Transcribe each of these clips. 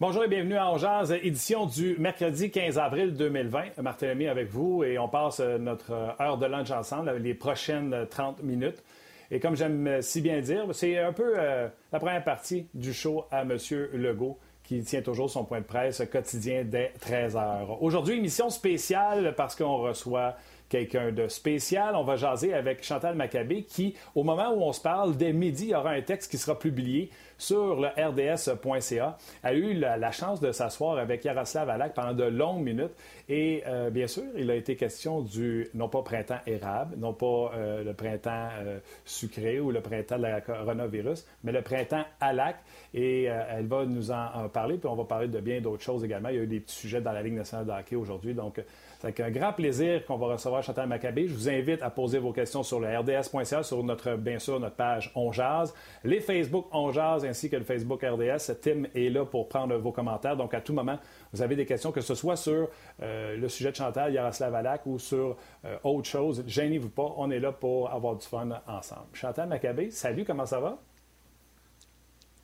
Bonjour et bienvenue à Jazz, édition du mercredi 15 avril 2020. Martin avec vous et on passe euh, notre euh, heure de lunch ensemble, les prochaines 30 minutes. Et comme j'aime si bien dire, c'est un peu euh, la première partie du show à M. Legault qui tient toujours son point de presse quotidien dès 13 h. Aujourd'hui, émission spéciale parce qu'on reçoit quelqu'un de spécial. On va jaser avec Chantal Maccabé qui, au moment où on se parle, dès midi, il y aura un texte qui sera publié sur le rds.ca. A eu la, chance de s'asseoir avec Yaroslav Alak pendant de longues minutes. Et euh, bien sûr, il a été question du, non pas printemps érable, non pas euh, le printemps euh, sucré ou le printemps de la coronavirus, mais le printemps Alak. Et elle va nous en, parler, puis on va parler de bien d'autres choses également. Il y a eu des petits sujets dans la Ligue nationale de hockey aujourd'hui. Donc, c'est un grand plaisir qu'on va recevoir Chantal Maccabé. Je vous invite à poser vos questions sur le rds.ca, sur notre, bien sûr, notre page On les Facebook On ainsi que le Facebook RDS. Tim est là pour prendre vos commentaires. Donc, à tout moment, vous avez des questions, que ce soit sur euh, le sujet de Chantal, Yaroslav Alak ou sur euh, autre chose. Gênez-vous pas, on est là pour avoir du fun ensemble. Chantal Maccabé, salut, comment ça va?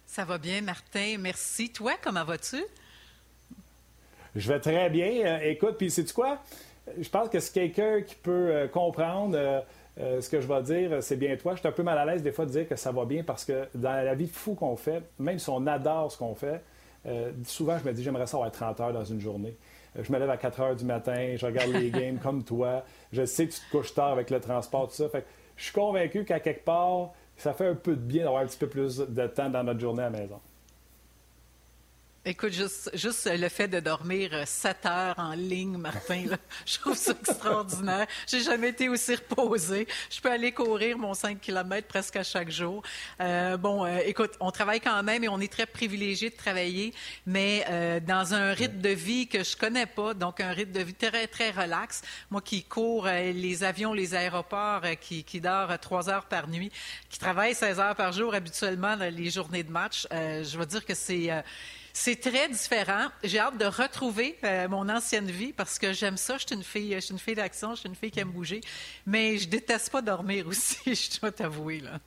Ça va bien, Martin. Merci. Toi, comment vas-tu? Je vais très bien. Euh, écoute, puis c'est quoi? Je pense que c'est quelqu'un qui peut euh, comprendre euh, ce que je vais dire, c'est bien toi. Je suis un peu mal à l'aise des fois de dire que ça va bien parce que dans la vie fou qu'on fait, même si on adore ce qu'on fait, souvent je me dis j'aimerais ça avoir 30 heures dans une journée. je me lève à 4 heures du matin, je regarde les games comme toi. Je sais que tu te couches tard avec le transport, tout ça. Fait je suis convaincu qu'à quelque part, ça fait un peu de bien d'avoir un petit peu plus de temps dans notre journée à la maison. Écoute, juste, juste le fait de dormir euh, sept heures en ligne, Martin, je trouve ça extraordinaire. J'ai jamais été aussi reposée. Je peux aller courir mon 5 km presque à chaque jour. Euh, bon, euh, écoute, on travaille quand même et on est très privilégié de travailler, mais euh, dans un rythme de vie que je connais pas, donc un rythme de vie très, très relax. Moi qui cours les avions, les aéroports, qui, qui dort trois heures par nuit, qui travaille 16 heures par jour habituellement les journées de match, je veux dire que c'est c'est très différent. J'ai hâte de retrouver euh, mon ancienne vie parce que j'aime ça. Je suis une fille, je suis une fille d'action, je suis une fille qui aime bouger, mais je déteste pas dormir aussi. je dois t'avouer là.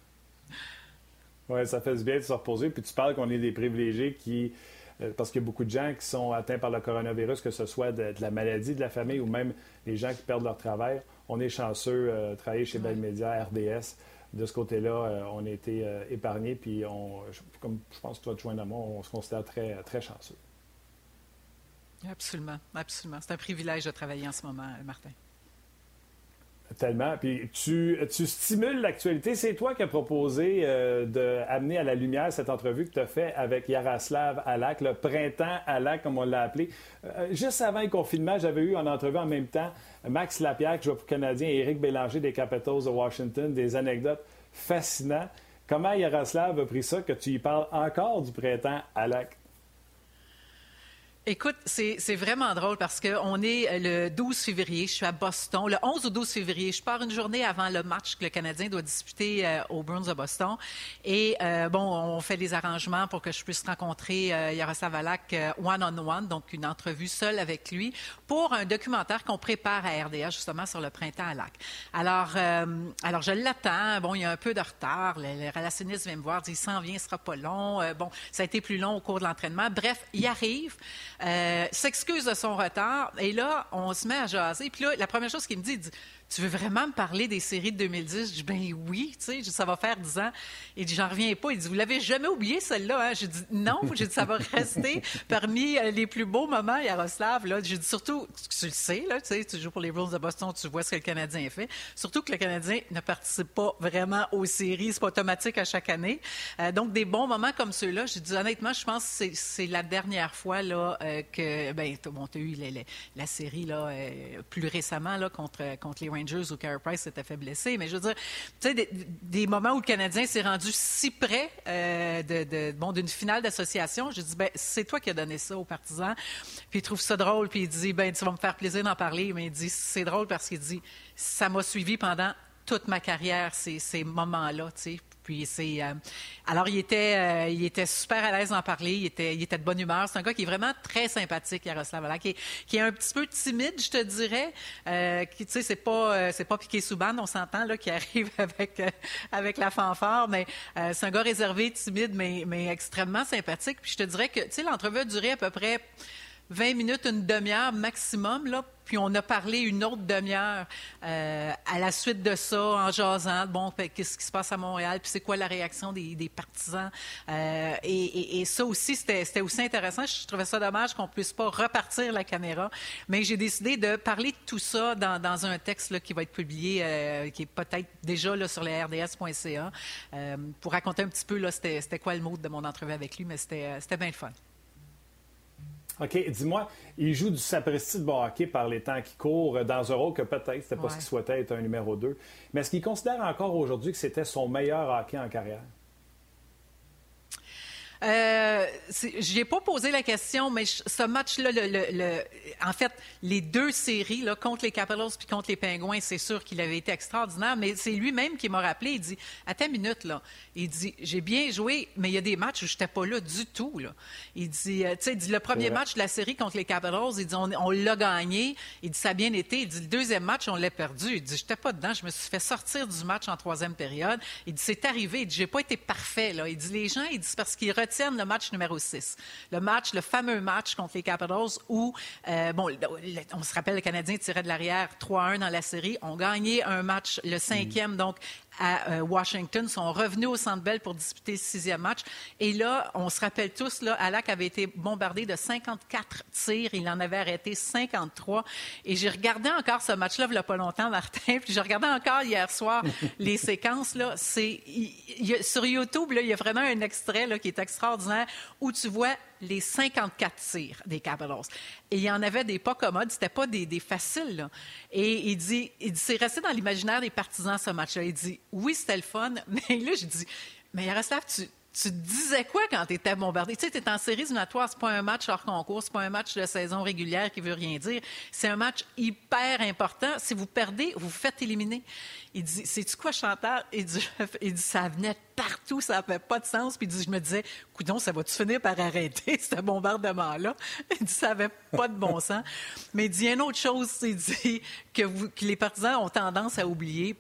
Oui, ça fait du bien de se reposer. Puis tu parles qu'on est des privilégiés qui euh, parce qu'il y a beaucoup de gens qui sont atteints par le coronavirus, que ce soit de, la maladie de la famille ou même les gens qui perdent leur travail. On est chanceux euh, de travailler chez Bell Media, RDS de ce côté-là, euh, on a été euh, épargnés. Puis, on, comme je pense que toi, tu joindre à moi, on se considère très, très chanceux. Absolument, absolument. C'est un privilège de travailler en ce moment, Martin. Tellement. Puis tu, stimules l'actualité. C'est toi qui as proposé euh, d'amener à la lumière cette entrevue que tu as faite avec Yaroslav Alak, le printemps Alak, comme on l'a appelé. Euh, juste avant le confinement, j'avais eu en entrevue en même temps Max Lapierre, qui joue pour Canadien, et Éric Bélanger des Capitals de Washington, des anecdotes fascinantes. Comment Yaroslav a pris ça, que tu y parles encore du printemps Alak? Écoute, c'est vraiment drôle parce qu'on est euh, le 12 février, je suis à Boston. Le 11 ou 12 février, je pars une journée avant le match que le Canadien doit disputer euh, au Bruins de Boston. Et euh, bon, on fait des arrangements pour que je puisse rencontrer Yaroslav Alak one-on-one, donc une entrevue seule avec lui, pour un documentaire qu'on prépare à RDA justement sur le printemps à Lac. Alors, alors je l'attends. Bon, il y a un peu de retard. Le, relationniste vient me voir, dit, il s'en vient, ce sera pas long. bon, ça a été plus long au cours de l'entraînement. Bref, il arrive. Euh, s'excuse de son retard. Et là, on se met à jaser. Puis là, la première chose qu'il me dit, il dit tu veux vraiment me parler des séries de 2010? Je dis, ben oui, tu sais, ça va faire 10 ans. Il dit, j'en reviens pas. Il dit, vous l'avez jamais oublié, celle-là? Hein? J'ai dit, non. J'ai dit, ça va rester parmi euh, les plus beaux moments, Yaroslav. Là. J'ai dit, surtout, tu le sais, là, tu sais, tu joues pour les Bruins de Boston, tu vois ce que le Canadien fait. Surtout que le Canadien ne participe pas vraiment aux séries. C'est pas automatique à chaque année. Euh, donc, des bons moments comme ceux-là, j'ai dit, honnêtement, je pense que c'est la dernière fois, là, euh, que, ben, bon, as eu la, série, là, plus récemment, là, contre, contre les Rangers où Carey Price s'était fait blesser. Mais je veux dire, tu sais, des, moments où le Canadien s'est rendu si près euh, de, bon, d'une finale d'association, je dis, ben, c'est toi qui as donné ça aux partisans. Puis il trouve ça drôle, puis il dit, ben, tu vas me faire plaisir d'en parler. Mais il dit, c'est drôle parce qu'il dit, ça m'a suivi pendant toute ma carrière, ces, ces moments-là, tu sais. C'est alors il était il était super à l'aise d'en parler, il était de bonne humeur. C'est un gars qui est vraiment très sympathique, Yaroslav Alak, qui, est un petit peu timide, je te dirais. sais c'est pas c'est pas piqué sous bande, on s'entend qui arrive avec la fanfare, mais c'est un gars réservé, timide, mais mais extrêmement sympathique. Puis je te dirais que tu sais l'entrevue a duré à peu près 20 minutes, une demi-heure maximum, là, puis on a parlé une autre demi-heure euh, à la suite de ça, en jasant, bon, qu'est-ce qui se passe à Montréal, puis c'est quoi la réaction des, partisans. Euh, et, ça aussi, c'était aussi intéressant. Je trouvais ça dommage qu'on puisse pas repartir la caméra, mais j'ai décidé de parler de tout ça dans, un texte qui va être publié, euh, qui est peut-être déjà là, sur les rds.ca, pour raconter un petit peu, c'était quoi le mot de mon entrevue avec lui, mais c'était bien le fun. OK, dis-moi, il joue du sapristi de bon hockey par les temps qui courent dans un rôle que peut-être c'était pas ce qu'il souhaitait être un numéro 2. Mais est-ce qu'il considère encore aujourd'hui que c'était son meilleur hockey en carrière? Euh, je n'ai pas posé la question, mais ce match-là, le, en fait, les deux séries là, contre les Capitals puis contre les Pingouins, c'est sûr qu'il avait été extraordinaire, mais c'est lui-même qui m'a rappelé. Il dit Attends une minute, là. Il dit J'ai bien joué, mais il y a des matchs où je n'étais pas là du tout. Là. Il dit euh, Tu sais, le premier match de la série contre les Capitals, il dit On, l'a gagné. Il dit Ça a bien été. Il dit Le deuxième match, on l'a perdu. Il dit Je n'étais pas dedans. Je me suis fait sortir du match en troisième période. Il dit C'est arrivé. Il dit J'ai pas été parfait. Là. Il dit Les gens, il dit parce qu'ils retiennent le match numéro 6. Le match, le fameux match contre les Capitals où, euh, bon, on se rappelle, le Canadien tirait de l'arrière 3-1 dans la série. On gagnait un match, le cinquième, donc à euh, Washington, sont revenus au Centre Bell pour disputer le sixième match. Et là, on se rappelle tous, là, Alak avait été bombardé de 54 tirs. Il en avait arrêté 53. Et j'ai regardé encore ce match-là, il n'y a pas longtemps, Martin, puis j'ai regardé encore hier soir les séquences. Là, c'est, sur YouTube, là, il y a vraiment un extrait là, qui est extraordinaire où tu vois les 54 tirs des Capitals. Et il y en avait des pas commodes, c'était pas des, faciles. Et il dit, il c'est resté dans l'imaginaire des partisans ce match-là. Il dit, oui, c'était le fun, mais là, je dis, mais Yaroslav, tu, tu disais quoi quand tu étais bombardé? Tu sais, tu es en série éliminatoire, c'est pas un match hors concours, c'est pas un match de saison régulière qui veut rien dire. C'est un match hyper important. Si vous perdez, vous faites éliminer. Il dit, sais-tu quoi, Chantal? Il dit, il dit, ça venait partout, ça n'avait pas de sens. Puis il dit, je me disais, coudon, ça va-tu finir par arrêter, ce bombardement-là? Il dit, ça n'avait pas de bon sens. Mais il dit, une autre chose, il dit que, que les partisans ont tendance à oublier.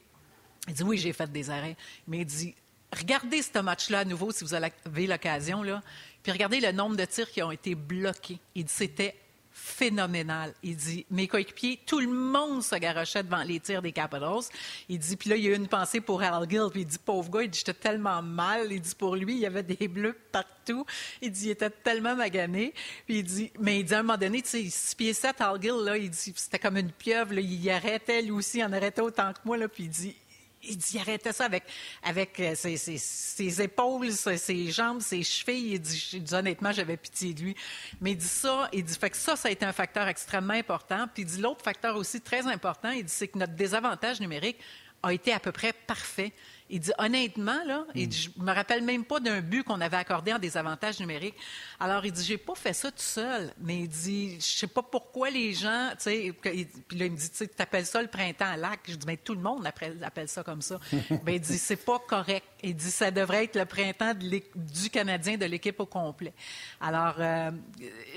Il dit, oui, j'ai fait des arrêts. Mais il dit, regardez ce match-là à nouveau si vous avez l'occasion, là, puis regardez le nombre de tirs qui ont été bloqués. Il dit c'était phénoménal. Il dit mes coéquipiers, tout le monde se garochait devant les tirs des Capitals. Il dit puis là il y a eu une pensée pour Al Gill, puis il dit pauvre gars, il dit j'étais tellement mal. Il dit pour lui il y avait des bleus partout. Il dit il était tellement magané. Puis il dit mais il dit à un moment donné, tu sais, six pieds 7 Al Gill là, il dit c'était comme une pieuvre, il arrêtait lui aussi, il en arrêtait autant que moi là, puis il dit il dit, arrêtait ça avec, euh, ses, ses, épaules, ses, jambes, ses chevilles. Il dit, il dit honnêtement, j'avais pitié de lui. Mais il dit ça, il dit, fait que ça, ça a été un facteur extrêmement important. Puis il dit, l'autre facteur aussi très important, il dit, c'est que notre désavantage numérique a été à peu près parfait. Il dit honnêtement, là, il dit, je me rappelle même pas d'un but qu'on avait accordé en désavantage numérique. Alors, il dit, j'ai pas fait ça tout seul, mais il dit, je sais pas pourquoi les gens, tu sais, puis là, il me dit, tu appelles ça le printemps à lac. Je dis, mais tout le monde appelle ça comme ça. ben, il dit, c'est pas correct. Il dit, ça devrait être le printemps du Canadien, de l'équipe au complet. Alors, euh,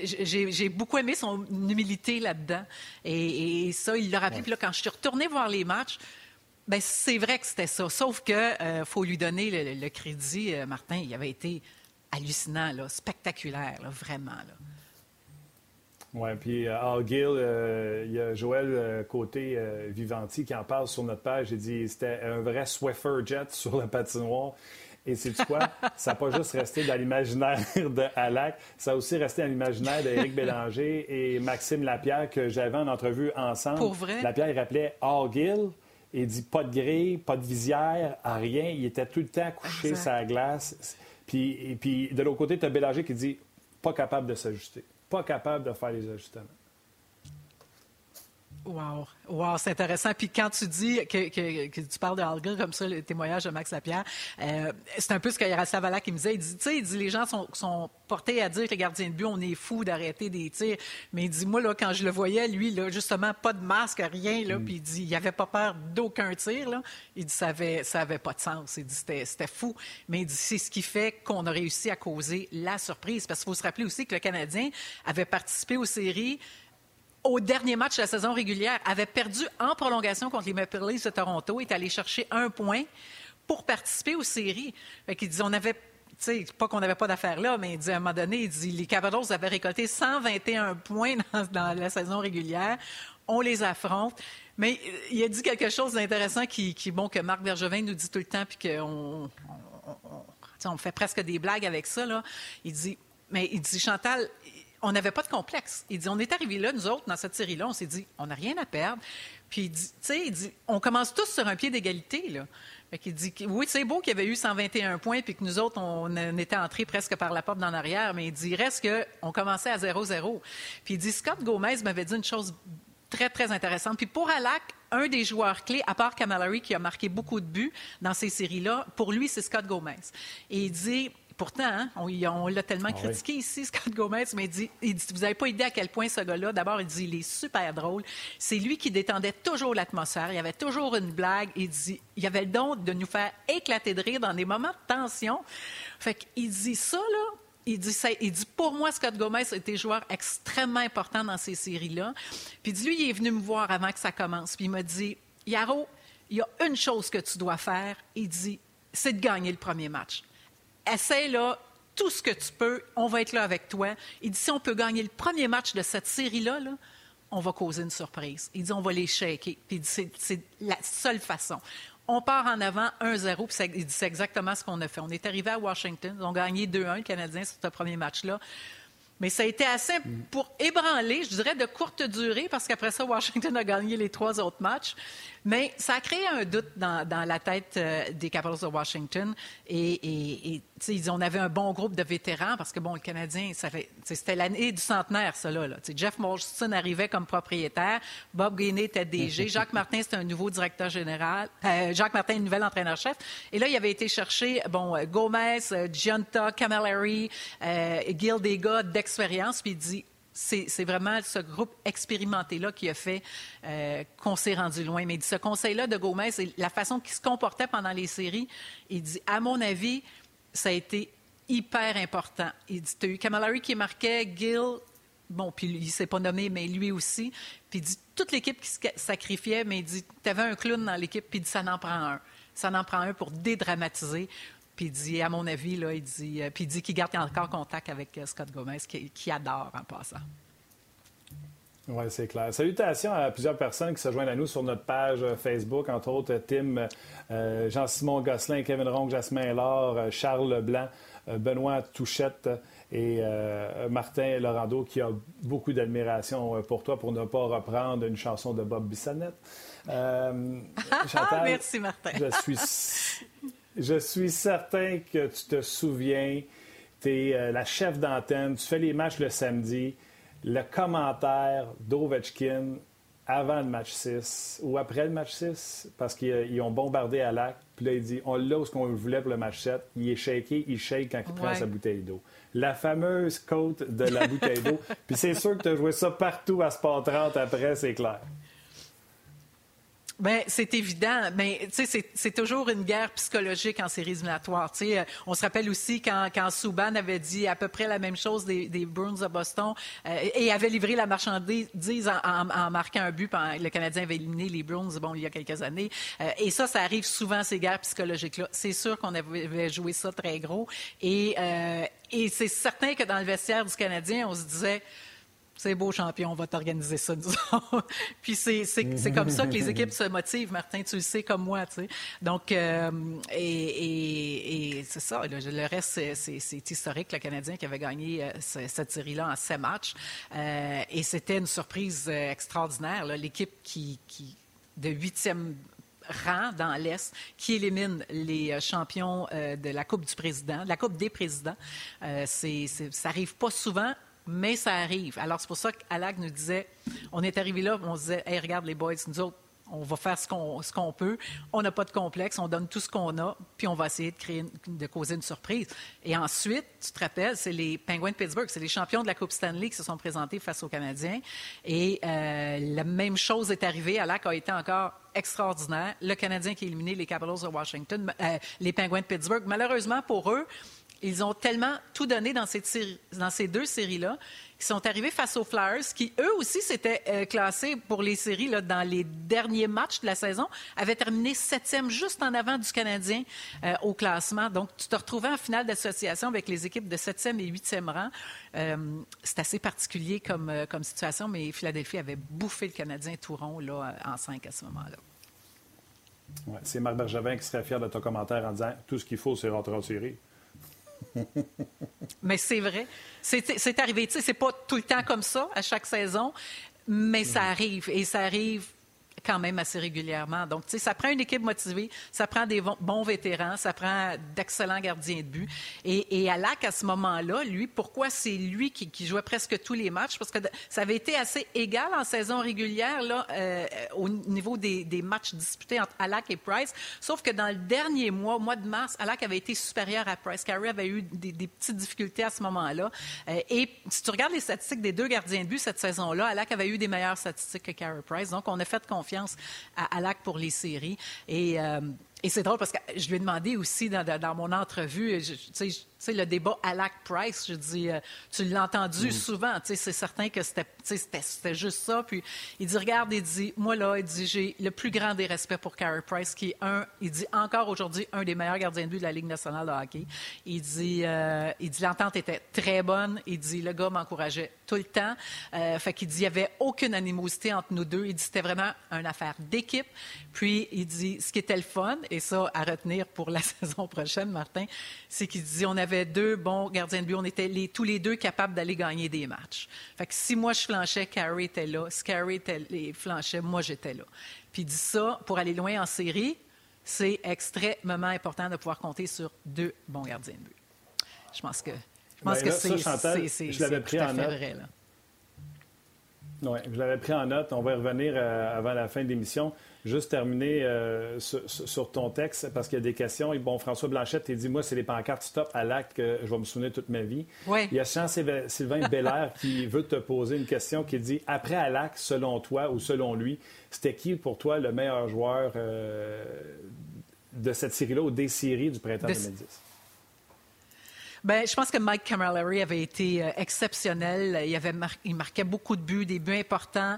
j'ai beaucoup aimé son humilité là-dedans. Et, ça, il l'a rappelé. Puis là, quand je suis retournée voir les matchs, ben, c'est vrai que c'était ça. Sauf que euh, faut lui donner le, crédit, euh, Martin. Il avait été hallucinant, là, spectaculaire, vraiment. Oui, puis euh, Al Gill, il y a Joël Côté Vivanti qui en parle sur notre page. Il dit c'était un vrai Swiffer Jet sur la patinoire. Et c'est quoi? ça n'a pas juste resté dans l'imaginaire de Halak, ça a aussi resté dans l'imaginaire d'Éric Bélanger et Maxime Lapierre que j'avais en entrevue ensemble. Pour vrai? Lapierre, il rappelait Al Gill il dit pas de grille, pas de visière, rien. Il était tout le temps couché sur la glace. Puis, et puis de l'autre côté, tu as Bélanger qui dit pas capable de s'ajuster, pas capable de faire les ajustements. Wow, wow c'est intéressant. Puis quand tu dis que, que, tu parles de Alga comme ça, le témoignage de Max Lapierre, euh, c'est un peu ce que Yaroslav Alak me disait. Il dit, tu sais, il dit, les gens sont, sont, portés à dire que les gardiens de but, on est fous d'arrêter des tirs. Mais il dit, moi, là, quand je le voyais, lui, là, justement, pas de masque, rien, là, mm. puis il dit, il avait pas peur d'aucun tir, là. Il dit, ça avait, ça avait pas de sens. Il dit, c'était, c'était fou. Mais il dit, c'est ce qui fait qu'on a réussi à causer la surprise. Parce qu'il faut se rappeler aussi que le Canadien avait participé aux séries au dernier match de la saison régulière, avait perdu en prolongation contre les Maple Leafs de Toronto, est allé chercher un point pour participer aux séries. Fait dit, on avait sais, pas qu'on n'avait pas d'affaires là, mais il dit, à un moment donné, il dit, les Capitals avaient récolté 121 points dans, la saison régulière. On les affronte. Mais il a dit quelque chose d'intéressant qui, bon, que Marc Bergevin nous dit tout le temps, puis qu'on on, on, fait presque des blagues avec ça. Là. Il dit, mais il dit, Chantal, on n'avait pas de complexe. Il dit, on est arrivé là, nous autres, dans cette série-là, on s'est dit, on n'a rien à perdre. Puis il dit, tu sais, il dit, on commence tous sur un pied d'égalité, là. il dit, oui, c'est beau qu'il y avait eu 121 points, puis que nous autres, on, était entrés presque par la porte d'en arrière, mais il dit, reste qu'on commençait à 0-0. Puis il dit, Scott Gomez m'avait dit une chose très, très intéressante. Puis pour Alak, un des joueurs clés, à part Camilleri, qui a marqué beaucoup de buts dans ces séries-là, pour lui, c'est Scott Gomez. Et il dit, Pourtant, hein, on, l'a tellement ah critiqué ici, Scott Gomez, mais il dit, vous n'avez pas idée à quel point ce gars-là, d'abord, il dit, il est super drôle. C'est lui qui détendait toujours l'atmosphère. Il y avait toujours une blague. Il dit, il avait le don de nous faire éclater de rire dans des moments de tension. Fait qu'il dit ça, là, il dit, ça, il dit, pour moi, Scott Gomez a été joueur extrêmement important dans ces séries-là. Puis il dit, lui, il est venu me voir avant que ça commence. Puis il m'a dit, Yaro, il y a une chose que tu dois faire. Il dit, c'est de gagner le premier match essaie là tout ce que tu peux, on va être là avec toi. Il dit, si on peut gagner le premier match de cette série-là, on va causer une surprise. Il dit, on va les shaker. Puis il dit, c'est la seule façon. On part en avant 1-0, puis c'est exactement ce qu'on a fait. On est arrivé à Washington, on a gagné 2-1, le Canadien, sur ce premier match-là. Mais ça a été assez pour ébranler, je dirais, de courte durée, parce qu'après ça, Washington a gagné les trois autres matchs. Mais ça a créé un doute dans, la tête euh, des Capitals de Washington. Et, on avait un bon groupe de vétérans parce que, bon, le Canadien, c'était l'année du centenaire, ça, là. Jeff Molson arrivait comme propriétaire. Bob Gainey était DG. Jacques Martin, c'était un nouveau directeur général. Euh, Jacques Martin, un nouvel entraîneur-chef. Et là, il avait été chercher, bon, euh, Gomez, Gianta, Camilleri, Gil Dega d'expérience. Puis il dit, c'est vraiment ce groupe expérimenté-là qui a fait euh, qu'on s'est rendu loin. Mais ce conseil-là de Gomez, la façon qu'il se comportait pendant les séries. Il dit, à mon avis, ça a été hyper important. Il dit, tu as eu Camilleri qui marquait, Gill, bon, puis il ne s'est pas nommé, mais lui aussi. Puis il dit, toute l'équipe qui se sacrifiait, mais il dit, tu avais un clown dans l'équipe, puis il dit, ça n'en prend un. Ça n'en prend un pour dédramatiser. Puis il dit, à mon avis, là, il dit, euh, puis il dit qu'il garde encore contact avec euh, Scott Gomez, qui, adore en passant. Oui, c'est clair. Salutations à plusieurs personnes qui se joignent à nous sur notre page euh, Facebook, entre autres Tim, Jean-Simon Gosselin, Kevin Ronc, Jasmin Laure, Charles Leblanc, Benoît Touchette et Martin Laurando, qui a beaucoup d'admiration pour toi pour ne pas reprendre une chanson de Bob Bissonnette. Chantal, Merci, Martin. je suis je suis certain que tu te souviens, tu es euh, la chef d'antenne, tu fais les matchs le samedi. Le commentaire d'Ovechkin avant le match 6 ou après le match 6, parce qu'ils ont bombardé à l'acte, puis là, il dit on l'a où ce qu'on voulait pour le match 7. Il est shaké, il shake quand il prend sa bouteille d'eau. La fameuse côte de la bouteille d'eau. puis c'est sûr que tu as joué ça partout à Sport 30 après, c'est clair. Bien, c'est évident, mais c'est toujours une guerre psychologique en séries éliminatoires. Euh, on se rappelle aussi quand, quand Souban avait dit à peu près la même chose des, des Bruins de Boston euh, et avait livré la marchandise en, en, marquant un but. Le Canadien avait éliminé les Bruins bon, il y a quelques années. Euh, et ça, ça arrive souvent, ces guerres psychologiques-là. C'est sûr qu'on avait joué ça très gros. Et, et c'est certain que dans le vestiaire du Canadien, on se disait c'est beau, champion, on va t'organiser ça, disons. Puis c'est comme ça que les équipes se motivent, Martin, tu le sais comme moi, tu sais. Donc, euh, et, c'est ça, le reste, c'est historique, le Canadien qui avait gagné euh, cette série-là en sept matchs. Euh, et c'était une surprise extraordinaire, l'équipe qui, qui, de huitième rang dans l'Est qui élimine les champions de la Coupe du Président, la Coupe des Présidents. c'est ça arrive pas souvent mais ça arrive. Alors, c'est pour ça qu'Alak nous disait, on est arrivé là, on se disait, hey, regarde les boys, nous autres, on va faire ce qu'on peut. On n'a pas de complexe, on donne tout ce qu'on a, puis on va essayer de, créer de causer une surprise. Et ensuite, tu te rappelles, c'est les Penguins de Pittsburgh, c'est les champions de la Coupe Stanley qui se sont présentés face aux Canadiens. Et euh, la même chose est arrivée. Alak a été encore extraordinaire. Le Canadien qui a éliminé les Capitals de Washington, euh, les Penguins de Pittsburgh. Malheureusement pour eux, ils ont tellement tout donné dans ces, deux séries-là qu'ils sont arrivés face aux Flyers, qui eux aussi s'étaient euh, classés pour les séries dans les derniers matchs de la saison, avaient terminé septième juste en avant du Canadien euh, au classement. Donc, tu te retrouvais en finale d'association avec les équipes de septième et huitième rang. Euh, c'est assez particulier comme, situation, mais Philadelphie avait bouffé le Canadien tout rond là, en cinq à ce moment-là. C'est Marc Bergevin qui serait fier de ton commentaire en disant tout ce qu'il faut, c'est rentrer en série. mais c'est vrai. C'est arrivé. Tu sais, c'est pas tout le temps comme ça à chaque saison, mais ça arrive. Et ça arrive quand même assez régulièrement. Donc, tu sais, ça prend une équipe motivée, ça prend des bons vétérans, ça prend d'excellents gardiens de but. Et, et Alak, à ce moment-là, lui, pourquoi c'est lui qui, jouait presque tous les matchs? Parce que ça avait été assez égal en saison régulière, là, euh, au niveau des, matchs disputés entre Alak et Price. Sauf que dans le dernier mois, au mois de mars, Alak avait été supérieur à Price. Carey avait eu des, petites difficultés à ce moment-là. Euh, et si tu regardes les statistiques des deux gardiens de but cette saison-là, Alak avait eu des meilleures statistiques que Carey Price. Donc, on a fait confiance à Alak pour les séries. Et, euh, et c'est drôle parce que je lui ai demandé aussi dans, dans mon entrevue, tu sais, le débat à Lac Price, je dis, euh, tu l'as entendu mm. souvent, tu sais, c'est certain que c'était, c'était juste ça. Puis il dit, regarde, il dit, moi là, il dit, j'ai le plus grand des respects pour Carey Price, qui est un, il dit encore aujourd'hui un des meilleurs gardiens de but de la Ligue nationale de hockey. Il dit, euh, il dit, l'entente était très bonne. Il dit, le gars m'encourageait tout le temps. Euh, fait qu'il dit, il n'y avait aucune animosité entre nous deux. Il dit, c'était vraiment une affaire d'équipe. Puis il dit, ce qui était le fun, et ça à retenir pour la saison prochaine, Martin, c'est qu'il dit, on avait deux bons gardiens de but. On était tous les deux capables d'aller gagner des matchs. Fait si moi je flanchais, Carey était là. Si Carey flanchait, moi j'étais là. Puis il dit ça, pour aller loin en série, c'est extrêmement important de pouvoir compter sur deux bons gardiens de but. Je pense que, je pense ben que c'est, je l'avais pris en note. Vrai, Oui, je l'avais pris en note. On va y revenir euh, avant la fin de l'émission. Juste terminer euh, sur, ton texte, parce qu'il y a des questions. Et bon, François Blanchette t'a dit Moi, c'est les pancartes stop à l'acte que je vais me souvenir toute ma vie. Il y a Jean-Sylvain Belair qui veut te poser une question qui dit Après Alac, selon toi ou selon lui, c'était qui pour toi le meilleur joueur euh, de cette série-là ou des séries du printemps 2010 Bien, je pense que Mike Camilleri avait été euh, exceptionnel. Il, avait il marquait beaucoup de buts, des buts importants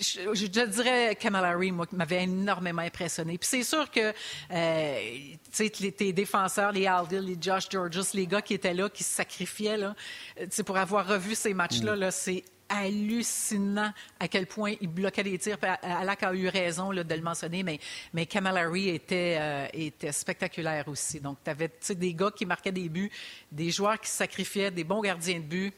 je, je, dirais Camilleri, moi, m'avait énormément impressionné. Puis c'est sûr que, euh, tu sais, tes défenseurs, les Aldil, les Josh Georges, les gars qui étaient là, qui se sacrifiaient, là, pour avoir revu ces matchs-là, mm. là, c'est hallucinant à quel point il bloquait les tirs. Alak a eu raison là, de le mentionner, mais, mais Camilleri était, euh, était spectaculaire aussi. Donc, tu avais des gars qui marquaient des buts, des joueurs qui sacrifiaient, des bons gardiens de but.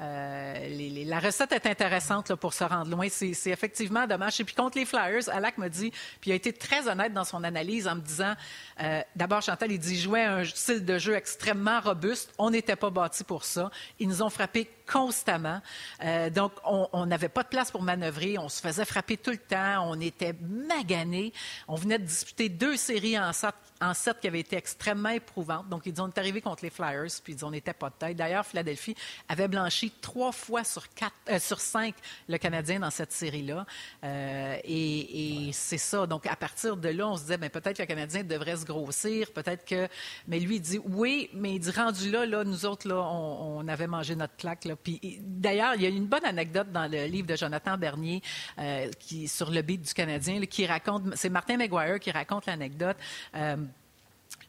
Euh, la recette est intéressante pour se rendre loin. C'est effectivement dommage. Et puis contre les Flyers, Alak me dit, puis il a été très honnête dans son analyse en me disant, euh, d'abord Chantal, il dit, jouait un style de jeu extrêmement robuste. On n'était pas bâti pour ça. Ils nous ont frappé constamment. Euh, donc, on n'avait pas de place pour manœuvrer. On se faisait frapper tout le temps. On était maganés. On venait de disputer deux séries en sept, qui avaient été extrêmement éprouvantes. Donc, ils dit, on est arrivé contre les Flyers, puis ils dit, on n'était pas de tête. D'ailleurs, Philadelphie avait blanchi trois fois sur, quatre, euh, sur cinq le Canadien dans cette série-là. Euh, et, c'est ça. Donc, à partir de là, on se disait, ben, peut-être que le Canadien devrait se grossir. Peut-être que... Mais lui, il dit, oui, mais il dit, rendu là, là nous autres, là, on, avait mangé notre claque. Puis d'ailleurs, il y a une bonne anecdote dans le livre de Jonathan Bernier euh, qui, sur le beat du Canadien, qui raconte, c'est Martin McGuire qui raconte l'anecdote.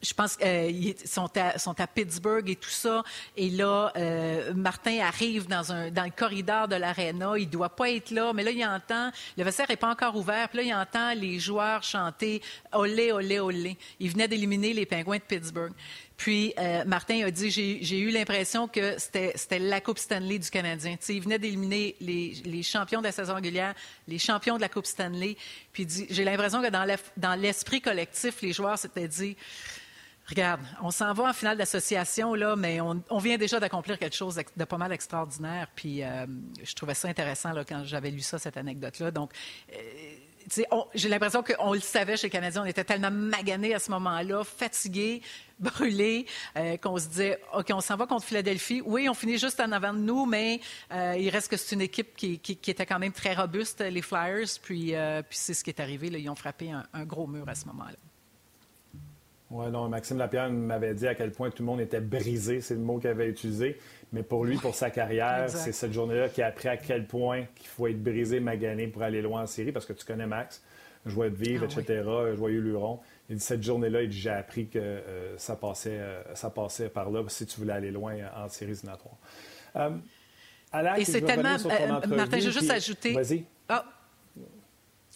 Euh, je pense qu'ils sont, sont, à Pittsburgh et tout ça. Et là, euh, Martin arrive dans, un, dans le corridor de l'aréna. Il ne doit pas être là, mais là, il entend, le vestiaire n'est pas encore ouvert. Puis là, il entend les joueurs chanter Olé, olé, olé. Il venait d'éliminer les Pingouins de Pittsburgh. Puis euh, Martin a dit j'ai eu l'impression que c'était la Coupe Stanley du Canadien. il venait d'éliminer les, champions de la saison régulière, les champions de la Coupe Stanley. Puis j'ai l'impression que dans l'esprit collectif, les joueurs s'étaient dit Regarde, on s'en va en finale d'association, là, mais on, vient déjà d'accomplir quelque chose de pas mal extraordinaire. Puis euh, je trouvais ça intéressant quand j'avais lu ça, cette anecdote-là. Donc, euh, j'ai l'impression qu'on le savait chez les Canadiens. On était tellement maganés à ce moment-là, fatigués, brûlés, euh, qu'on se disait, OK, on s'en va contre Philadelphie. Oui, on finit juste en avant de nous, mais il reste que c'est une équipe qui, était quand même très robuste, les Flyers. Puis, c'est ce qui est arrivé. Ils ont frappé un gros mur à ce moment-là. Oui, non, Maxime Lapierre m'avait dit à quel point tout le monde était brisé, c'est le mot qu'il avait utilisé. Mais pour lui, pour sa carrière, c'est cette journée-là qui a appris à quel point qu'il faut être brisé, magané pour aller loin en série, parce que tu connais Max, joie de vivre, ah etc., joyeux luron. Il dit cette journée-là, j'ai appris que euh, ça, passait, euh, ça passait par là si tu voulais aller loin en série éliminatoires. Euh, Et c'est tellement. Martin, je veux juste ajouter. Vas-y. Ah,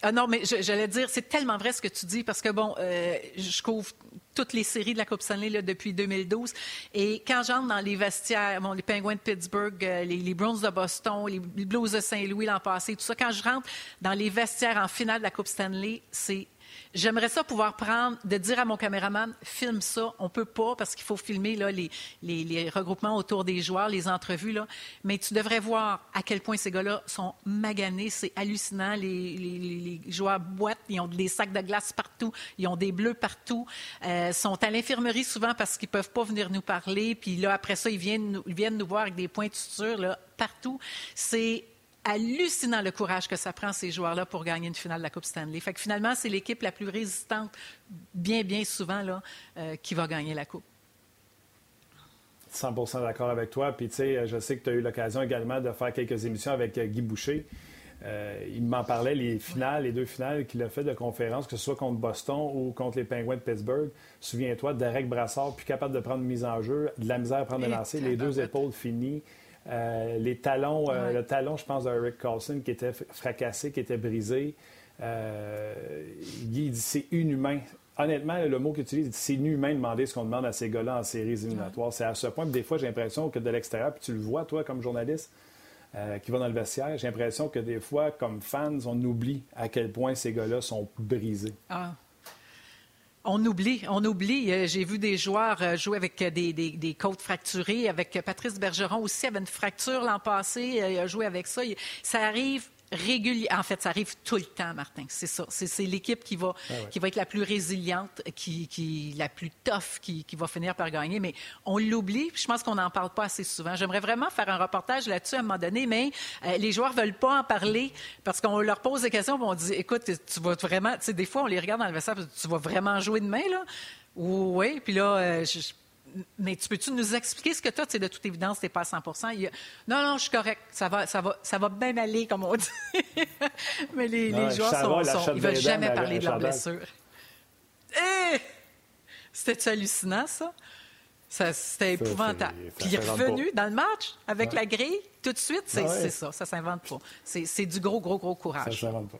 ah non, mais j'allais dire, c'est tellement vrai ce que tu dis parce que, bon, euh, je couvre toutes les séries de la Coupe Stanley là, depuis 2012. Et quand j'entre dans les vestiaires, bon, les Penguins de Pittsburgh, euh, les, les, Browns de Boston, les Blues de Saint-Louis l'an passé, tout ça, quand je rentre dans les vestiaires en finale de la Coupe Stanley, c'est J'aimerais ça pouvoir prendre, de dire à mon caméraman, filme ça. On peut pas parce qu'il faut filmer là, les, regroupements autour des joueurs, les entrevues. Là. Mais tu devrais voir à quel point ces gars-là sont maganés. C'est hallucinant. Les, joueurs boitent, ils ont des sacs de glace partout, ils ont des bleus partout. Euh, sont à l'infirmerie souvent parce qu'ils peuvent pas venir nous parler. Puis là, après ça, ils viennent, nous voir avec des points de suture là, partout. C'est hallucinant le courage que ça prend ces joueurs-là pour gagner une finale de la Coupe Stanley. Fait que finalement, c'est l'équipe la plus résistante, bien, bien souvent, là, euh, qui va gagner la Coupe. 100 d'accord avec toi. Puis, tu sais, je sais que tu as eu l'occasion également de faire quelques émissions avec euh, Guy Boucher. Euh, il m'en parlait, les finales, les deux finales qu'il a fait de conférence, que ce soit contre Boston ou contre les Penguins de Pittsburgh. Souviens-toi, Derek Brassard, plus capable de prendre une mise en jeu, de la misère à prendre le lancer, les deux épaules finies. Euh, les talons, euh, le talon, je pense, de Rick Carlson qui était fracassé, qui était brisé. Euh, Guy dit c'est inhumain. Honnêtement, le mot qu'il utilise, c'est inhumain de demander ce qu'on demande à ces gars-là en séries éliminatoires. C'est à ce point que des fois, j'ai l'impression que de l'extérieur, puis tu le vois, toi, comme journaliste, qui va dans le vestiaire, j'ai l'impression que des fois, comme fans, on oublie à quel point ces gars-là sont brisés. Ah. On oublie, on oublie. Euh, j'ai vu des joueurs euh, jouer avec euh, des, côtes fracturées, avec Patrice Bergeron aussi avait une fracture l'an passé, il a joué avec ça. Ça arrive En fait, ça arrive tout le temps, Martin. C'est ça. C'est l'équipe qui va, ah qui va être la plus résiliente, qui, qui la plus tough, qui, qui, va finir par gagner. Mais on l'oublie. Je pense qu'on n'en parle pas assez souvent. J'aimerais vraiment faire un reportage là-dessus à un moment donné, mais euh, les joueurs veulent pas en parler parce qu'on leur pose des questions. On dit, écoute, tu vas vraiment. Tu sais, des fois, on les regarde dans le vestiaire, tu vas vraiment jouer demain là? Oui, puis là, euh, je, mais tu peux-tu nous expliquer ce que tu as? De toute évidence, tu n'es pas à 100% Non, non, je suis correct. Ça va, ça va, ça va bien aller, comme on dit. mais les, les joueurs sont, ils veulent jamais parler de leur blessure. Eh! C'était hallucinant, ça? C'était épouvantable. Puis il est revenu dans le match avec la grille tout de suite. C'est ça, ça s'invente pas. C'est du gros, gros, gros courage. Ça s'invente pas.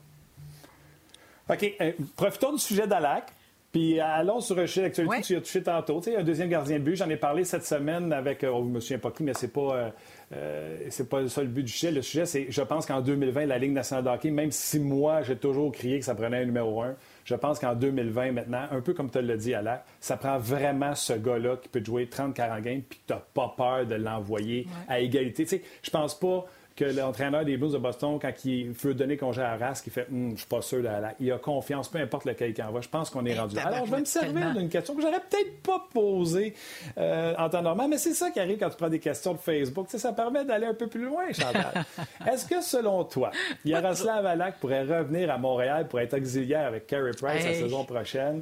OK. Euh, profitons du sujet d'Alac. Puis allons sur sujet d'actualité tu as touché tantôt. Tu sais, un deuxième gardien de but, j'en ai parlé cette semaine avec, oh, je me souviens pas qui, mais c'est pas, euh, euh, c'est pas ça le but du sujet. Le sujet, c'est, je pense qu'en 2020, la Ligue nationale de hockey, même si moi, j'ai toujours crié que ça prenait un numéro un, je pense qu'en 2020, maintenant, un peu comme tu l'as dit, Alain, ça prend vraiment ce gars-là qui peut jouer 30-40 games puis tu n'as pas peur de l'envoyer à égalité. Tu sais, je pense pas que l'entraîneur des Blues de Boston, quand il veut donner congé à Rask, il fait hum, Je suis pas sûr, il a confiance, peu importe lequel il envoie. Je pense qu'on est rendu. Alors, je vais me servir d'une question que j'aurais peut-être pas posée euh, en temps normal, mais c'est ça qui arrive quand tu prends des questions de Facebook. Tu sais, ça permet d'aller un peu plus loin, Chantal. Est-ce que, selon toi, Yaroslav Alak pourrait revenir à Montréal pour être auxiliaire avec Carey Price la saison prochaine?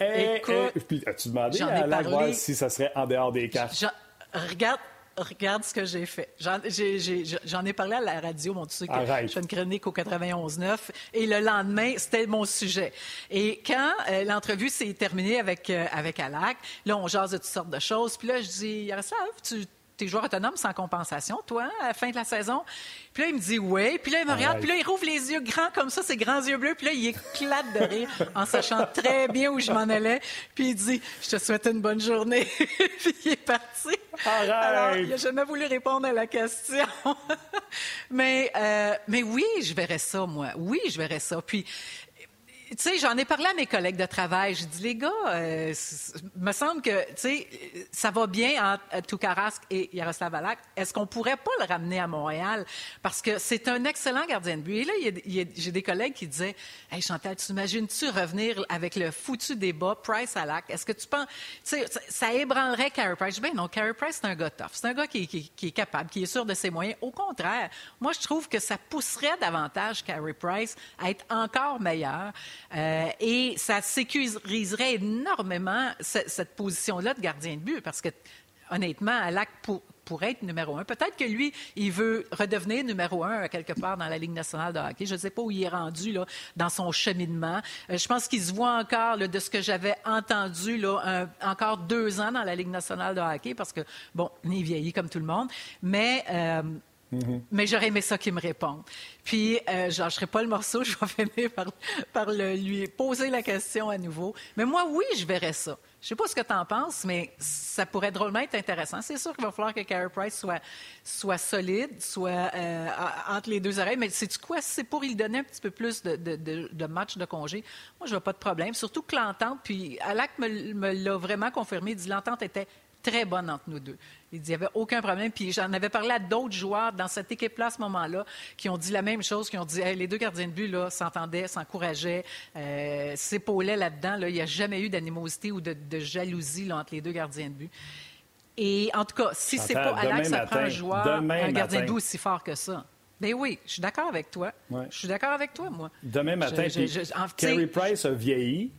Et, Écoute, puis, as-tu demandé à Alak si ça serait en dehors des cartes? Regarde, Regarde ce que j'ai fait. J'en ai, parlé à la radio, mon que je fais une chronique au 91.9, et le lendemain, c'était mon sujet. Et quand euh, l'entrevue s'est terminée avec, euh, avec Alak, là, on jase de toutes sortes de choses. Puis là, je dis, Yaroslav, tu t'es joueur autonome sans compensation, toi, à la fin de la saison? Puis là, il me dit oui. Puis là, il me regarde. Puis là, il rouvre les yeux grands comme ça, ses grands yeux bleus. Puis là, il éclate de rire en sachant très bien où je m'en allais. Puis il dit, je te souhaite une bonne journée. puis il est parti. Alors, il n'a jamais voulu répondre à la question. mais, euh, mais oui, je verrais ça, moi. Oui, je verrais ça. Puis Tu sais, j'en ai parlé à mes collègues de travail. J'ai dit, les gars, euh, me semble que, tu sais, ça va bien entre Toukarask et Yaroslav Alak. Est-ce qu'on pourrait pas le ramener à Montréal? Parce que c'est un excellent gardien de but. Et là, j'ai des collègues qui disaient, Hey, Chantal, tu imagines-tu revenir avec le foutu débat Price-Alak? Est-ce que tu penses, tu sais, ça ébranlerait Carey Price? Ben non, Carey Price, c'est un gars tough. C'est un gars qui, qui, est capable, qui est sûr de ses moyens. Au contraire, moi, je trouve que ça pousserait davantage Carey Price à être encore meilleur. Euh, et ça sécuriserait énormément cette position-là de gardien de but parce que, honnêtement, Alak pourrait être numéro un. Peut-être que lui, il veut redevenir numéro un quelque part dans la Ligue nationale de hockey. Je ne sais pas où il est rendu là, dans son cheminement. Euh, je pense qu'il se voit encore, de ce que j'avais entendu, là, encore deux ans dans la Ligue nationale de hockey parce que, bon, il est vieilli comme tout le monde. Mais... Euh, mais j'aurais aimé ça qu'il me réponde. Puis, euh, je lâcherai pas le morceau, je vais finir par, lui poser la question à nouveau. Mais moi, oui, je verrais ça. Je sais pas ce que tu en penses, mais ça pourrait drôlement être intéressant. C'est sûr qu'il va falloir que Carey Price soit, soit solide, soit euh, entre les deux oreilles. Mais sais-tu quoi? C'est pour lui donner un petit peu plus de, de, de, matchs de congé. Moi, je n'ai pas de problème. Surtout que l'entente, puis Alak me, me l'a vraiment confirmé, il dit l'entente était très bonne entre nous deux. Il dit, il n'y avait aucun problème. Puis j'en avais parlé à d'autres joueurs dans cette équipe-là à ce moment-là qui ont dit la même chose, qui ont dit, les deux gardiens de but là, s'entendaient, s'encourageaient, euh, s'épaulaient là-dedans. Là. Il n'y a jamais eu d'animosité ou de, jalousie là, entre les deux gardiens de but. Et en tout cas, si c'est pas Alex, ça prend un joueur, un gardien de but aussi fort que ça. Ben oui, je suis d'accord avec toi. Je suis d'accord avec toi, moi. Demain matin, Carey Price a vieilli.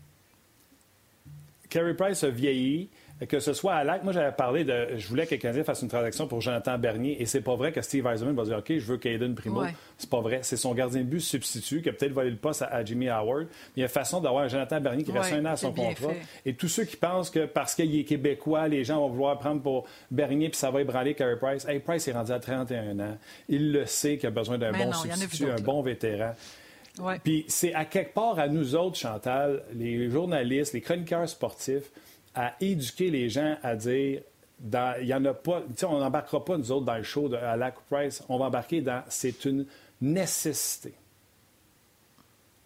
Carey Price a vieilli que ce soit à l'acte, moi j'avais parlé de. Je voulais que le Canadien fasse une transaction pour Jonathan Bernier et c'est pas vrai que Steve Eisenman va dire OK, je veux Caden Primo. C'est pas vrai. C'est son gardien de but substitut qui a peut-être volé le poste à, Jimmy Howard. il y a façon d'avoir un Jonathan Bernier qui reste un an à son contrat. Et tous ceux qui pensent que parce qu'il est québécois, les gens vont vouloir prendre pour Bernier puis ça va ébranler Carey Price. Hey, Price est rendu à 31 ans. Il le sait qu'il a besoin d'un bon substitut, un bon vétéran. Puis c'est à quelque part à nous autres, Chantal, les journalistes, les chroniqueurs sportifs, à éduquer les gens à dire il y en a pas. On n'embarquera pas, nous autres, dans le show de, à Price. On va embarquer dans c'est une nécessité.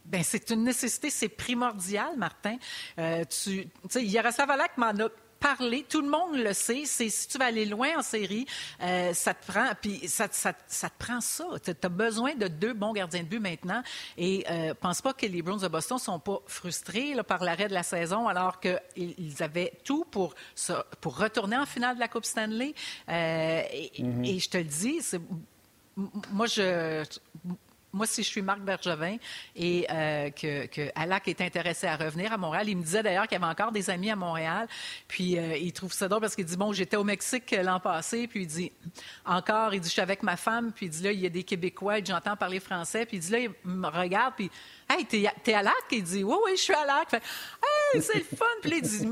Bien, c'est une nécessité, c'est primordial, Martin. Euh, tu sais, Yaroslav Alak m'en a parler. Tout le monde le sait. C'est si tu vas aller loin en série, euh, ça te prend. Puis ça, ça, ça te prend ça. Tu as besoin de deux bons gardiens de but maintenant. Et euh, pense pas que les Bruins de Boston sont pas frustrés là, par l'arrêt de la saison, alors qu'ils avaient tout pour pour retourner en finale de la Coupe Stanley. Euh, et, mm-hmm. et, je te le dis, moi je moi, si je suis Marc Bergevin et euh, est intéressé à revenir à Montréal, il me disait d'ailleurs qu'il avait encore des amis à Montréal. Puis euh, il trouve ça drôle parce qu'il dit Bon, j'étais au Mexique l'an passé. Puis il dit Encore, il dit Je suis avec ma femme. Puis il dit Là, il y a des Québécois. J'entends parler français. Puis il dit Là, il me regarde. Puis Hey, t'es, à Lac? Il dit Oui, oui, je suis à Lac. hey, c'est le fun. Puis il dit,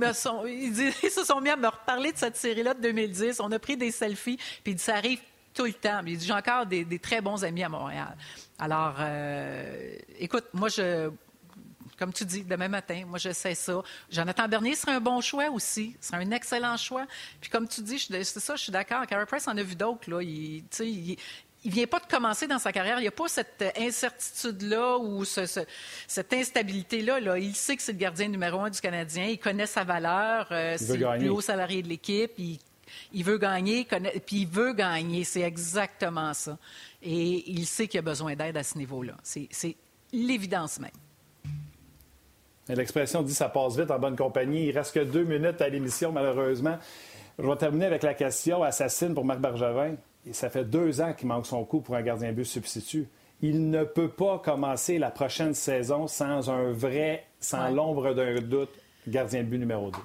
ils, dit, ils se sont mis à me reparler de cette série-là de 2010. On a pris des selfies. Puis il dit Ça arrive tout le temps. Il dit J'ai encore des, des très bons amis à Montréal. Alors, euh, écoute, moi, je, comme tu dis, demain matin, moi, je sais ça. Jonathan Bernier serait un bon choix aussi. Ce serait un excellent choix. Puis, comme tu dis, c'est ça, je suis d'accord. Carey Price en a vu d'autres. Là. Il, il, il vient pas de commencer dans sa carrière. Il n'y a pas cette incertitude-là ou cette instabilité-là. Là. Il sait que c'est le gardien numéro un du Canadien. Il connaît sa valeur. Euh, c'est le plus haut salarié de l'équipe. Il, il, veut gagner, puis il veut gagner. C'est exactement ça. Et il sait qu'il a besoin d'aide à ce niveau-là. C'est l'évidence même. L'expression dit ça passe vite en bonne compagnie. Il reste que deux minutes à l'émission, malheureusement. Je vais terminer avec la question assassine pour Marc Bergevin. ça fait deux ans qu'il manque son coup pour un gardien but substitut. Il ne peut pas commencer la prochaine saison sans un vrai, sans l'ombre d'un doute, gardien de but numéro 2.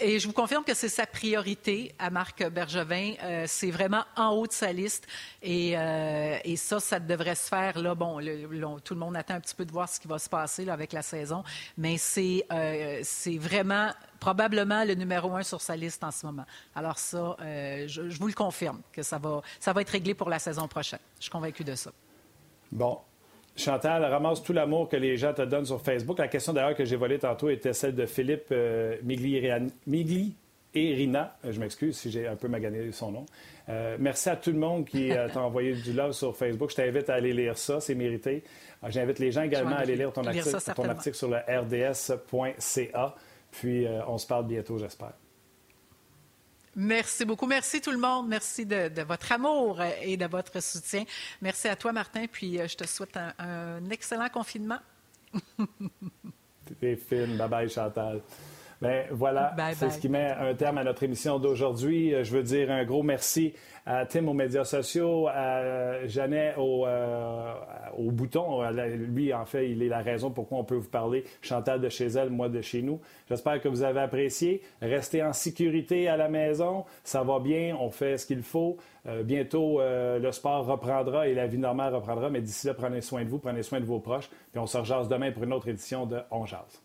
Et je vous confirme que c'est sa priorité à Marc Bergevin. Euh, c'est vraiment en haut de sa liste. Et, euh, ça, ça devrait se faire. Là, bon, tout le monde attend un petit peu de voir ce qui va se passer avec la saison. Mais c'est, euh, c'est vraiment probablement le numéro un sur sa liste en ce moment. Alors ça, je, je, vous le confirme que ça va, ça va être réglé pour la saison prochaine. Je suis convaincu de ça. Bon, Chantal, ramasse tout l'amour que les gens te donnent sur Facebook. La question d'ailleurs que j'ai volée tantôt était celle de Philippe euh, Migli, et Rina. Je m'excuse si j'ai un peu magané son nom. merci à tout le monde qui t'a envoyé du love sur Facebook. Je t'invite à aller lire ça, c'est mérité. J'invite les gens également à aller lire ton, article, ton article sur le rds.ca. Puis on se parle bientôt, j'espère. Merci beaucoup. Merci tout le monde. Merci de, votre amour et de votre soutien. Merci à toi, Martin. Puis euh, je te souhaite un, excellent confinement. T'es fine. Bye bye, Chantal. Bien, voilà, c'est ce qui met un terme à notre émission d'aujourd'hui. Je veux dire un gros merci à Tim aux médias sociaux, à Jeannet au, euh, au bouton. Lui, en fait, il est la raison pourquoi on peut vous parler. Chantal de chez elle, moi de chez nous. J'espère que vous avez apprécié. Restez en sécurité à la maison. Ça va bien. On fait ce qu'il faut. Euh, bientôt, euh, le sport reprendra et la vie normale reprendra. Mais d'ici là, prenez soin de vous, prenez soin de vos proches. Puis on se rejase demain pour une autre édition de On Jase.